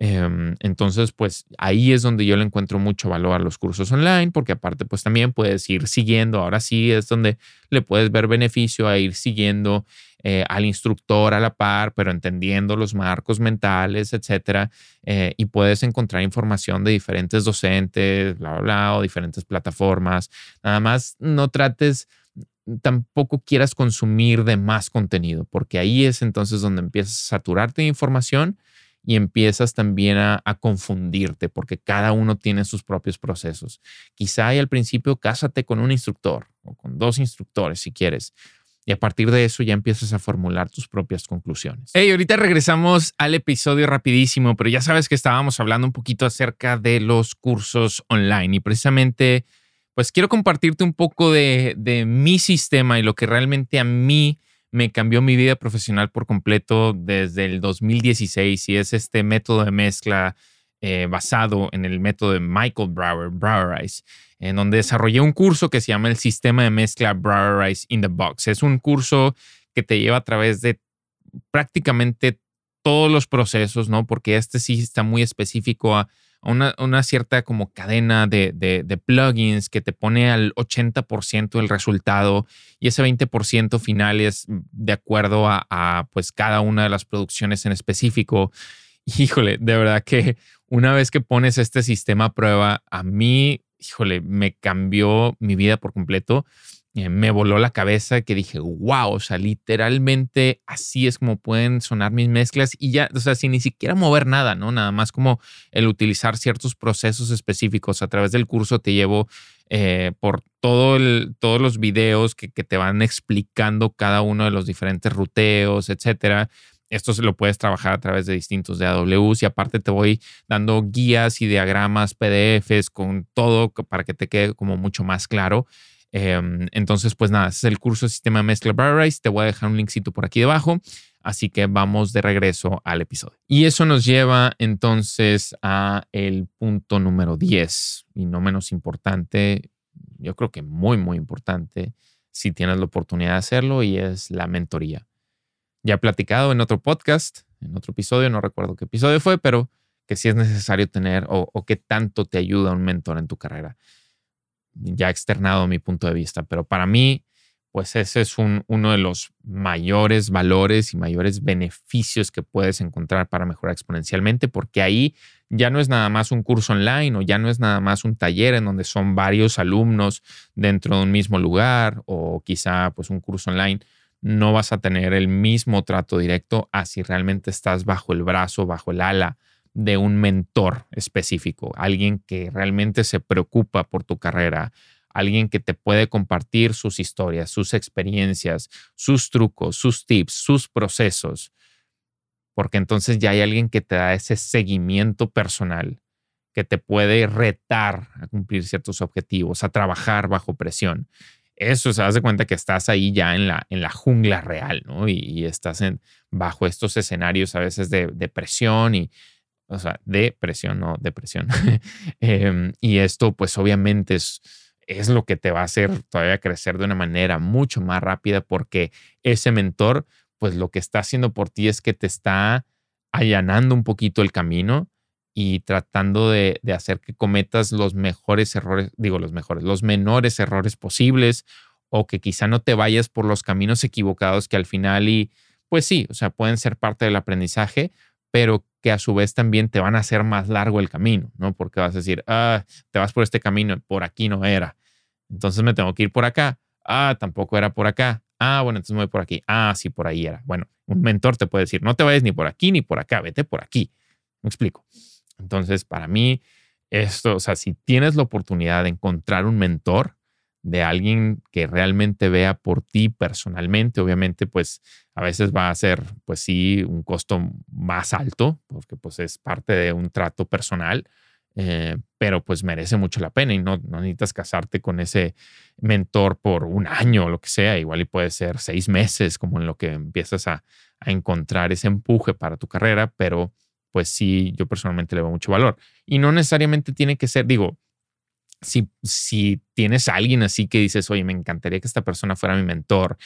Em, entonces, pues ahí es donde yo le encuentro mucho valor a los cursos online, porque aparte, pues también puedes ir siguiendo, ahora sí es donde le puedes ver beneficio a ir siguiendo eh, al instructor a la par, pero entendiendo los marcos mentales, etcétera, eh, y puedes encontrar información de diferentes docentes, bla, bla, bla, o diferentes plataformas. Nada más no trates tampoco quieras consumir de más contenido, porque ahí es entonces donde empiezas a saturarte de información y empiezas también a, confundirte porque cada uno tiene sus propios procesos. Quizá al principio cásate con un instructor o con dos instructores si quieres. Y a partir de eso ya empiezas a formular tus propias conclusiones. Hey, ahorita regresamos al episodio rapidísimo, pero ya sabes que estábamos hablando un poquito acerca de los cursos online y precisamente, pues quiero compartirte un poco de, de mi sistema y lo que realmente a mí me cambió mi vida profesional por completo desde el 2016 y es este método de mezcla eh, basado en el método de Michael Brower, Browerize, en donde desarrollé un curso que se llama el Sistema de Mezcla Browerize in the Box. Es un curso que te lleva a través de prácticamente todos los procesos, ¿no? Porque este sí está muy específico a una, cierta como cadena de, plugins que te pone al 80% del resultado y ese 20% final es de acuerdo a, pues cada una de las producciones en específico. <laughs> Híjole, de verdad que una vez que pones este sistema a prueba, a mí, híjole, me cambió mi vida por completo me voló la cabeza que dije, wow, o sea, literalmente así es como pueden sonar mis mezclas y ya, o sea, sin ni siquiera mover nada, ¿no? Nada más como el utilizar ciertos procesos específicos. A través del curso te llevo eh, por todo el, todos los videos que, te van explicando cada uno de los diferentes ruteos, etcétera. Esto se lo puedes trabajar a través de distintos DAWs y aparte te voy dando guías y diagramas, PDFs con todo para que te quede como mucho más claro. Em, entonces, pues nada, es el curso de Sistema Mezcla Browerize. Te voy a dejar un linkcito por aquí debajo. Así que vamos de regreso al episodio. Y eso nos lleva entonces a el punto número 10 y no menos importante, yo creo que muy, muy importante si tienes la oportunidad de hacerlo y es la mentoría. Ya he platicado en otro podcast, en otro episodio, no recuerdo qué episodio fue, pero que si es necesario tener o, o qué tanto te ayuda un mentor en tu carrera ya externado mi punto de vista, pero para mí, pues ese es un, uno de los mayores valores y mayores beneficios que puedes encontrar para mejorar exponencialmente, porque ahí ya no es nada más un curso online o ya no es nada más un taller en donde son varios alumnos dentro de un mismo lugar o quizá pues un curso online. No vas a tener el mismo trato directo a si realmente estás bajo el brazo, bajo el ala de un mentor específico, alguien que realmente se preocupa por tu carrera, alguien que te puede compartir sus historias, sus experiencias, sus trucos, sus tips, sus procesos, porque entonces ya hay alguien que te da ese seguimiento personal, que te puede retar a cumplir ciertos objetivos, a trabajar bajo presión. Eso se hace cuenta que estás ahí ya en la, en la jungla real, ¿no? Y, estás en, bajo estos escenarios a veces de, de presión y, o sea, de presión, no depresión. <laughs> Em, y esto, pues obviamente es, es lo que te va a hacer todavía crecer de una manera mucho más rápida porque ese mentor, pues lo que está haciendo por ti es que te está allanando un poquito el camino y tratando de, de, hacer que cometas los mejores errores, digo los mejores, los menores errores posibles o que quizá no te vayas por los caminos equivocados que al final y pues sí, o sea, pueden ser parte del aprendizaje, pero que a su vez también te van a hacer más largo el camino, ¿no? Porque vas a decir, ah, te vas por este camino, por aquí no era. Entonces me tengo que ir por acá. Ah, tampoco era por acá. Ah, bueno, entonces me voy por aquí. Ah, sí, por ahí era. Bueno, un mentor te puede decir, no te vayas ni por aquí ni por acá, vete por aquí. Me explico. Entonces, para mí, esto, o sea, si tienes la oportunidad de encontrar un mentor, de alguien que realmente vea por ti personalmente, obviamente, pues a veces va a ser, pues sí, un costo más alto, porque pues es parte de un trato personal, eh, pero pues merece mucho la pena y no, no, necesitas casarte con ese mentor por un año o lo que sea, igual y puede ser seis meses como en lo que empiezas a, a encontrar ese empuje para tu carrera, pero pues sí, yo personalmente le veo mucho valor. Y no necesariamente tiene que ser, digo, si, tienes a alguien así que dices, oye, me encantaría que esta persona fuera mi mentor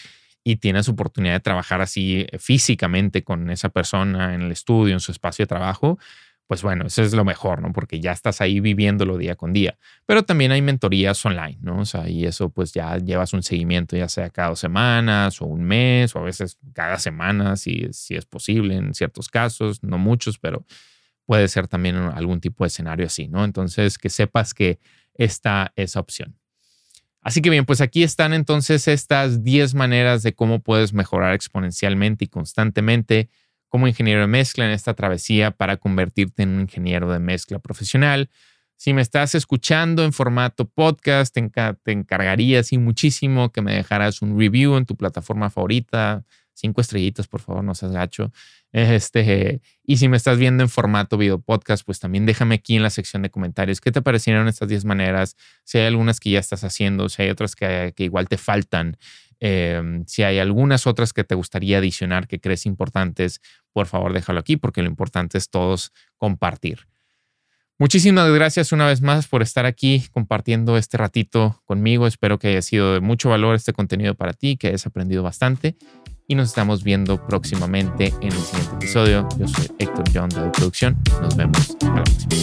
y tienes oportunidad de trabajar así eh, físicamente con esa persona en el estudio, en su espacio de trabajo, pues bueno, eso es lo mejor, ¿no? Porque ya estás ahí viviéndolo día con día. Pero también hay mentorías online, ¿no? O sea, y eso pues ya llevas un seguimiento, ya sea cada dos semanas o un mes o a veces cada semana, si, si es posible en ciertos casos, no muchos, pero puede ser también algún tipo de escenario así, ¿no? Entonces, que sepas que está esa opción. Así que bien, pues aquí están entonces estas 10 maneras de cómo puedes mejorar exponencialmente y constantemente como ingeniero de mezcla en esta travesía para convertirte en un ingeniero de mezcla profesional. Si me estás escuchando en formato podcast, te, encargaría así muchísimo que me dejaras un review en tu plataforma favorita, cinco estrellitas, por favor, no seas gacho. Este, y si me estás viendo en formato video podcast, pues también déjame aquí en la sección de comentarios qué te parecieron estas 10 maneras, si hay algunas que ya estás haciendo, si hay otras que, igual te faltan, em, si hay algunas otras que te gustaría adicionar que crees importantes, por favor déjalo aquí porque lo importante es todos compartir. Muchísimas gracias una vez más por estar aquí compartiendo este ratito conmigo. Espero que haya sido de mucho valor este contenido para ti, que hayas aprendido bastante y nos estamos viendo próximamente en el siguiente episodio. Yo soy Héctor John de Producción. Nos vemos la próxima.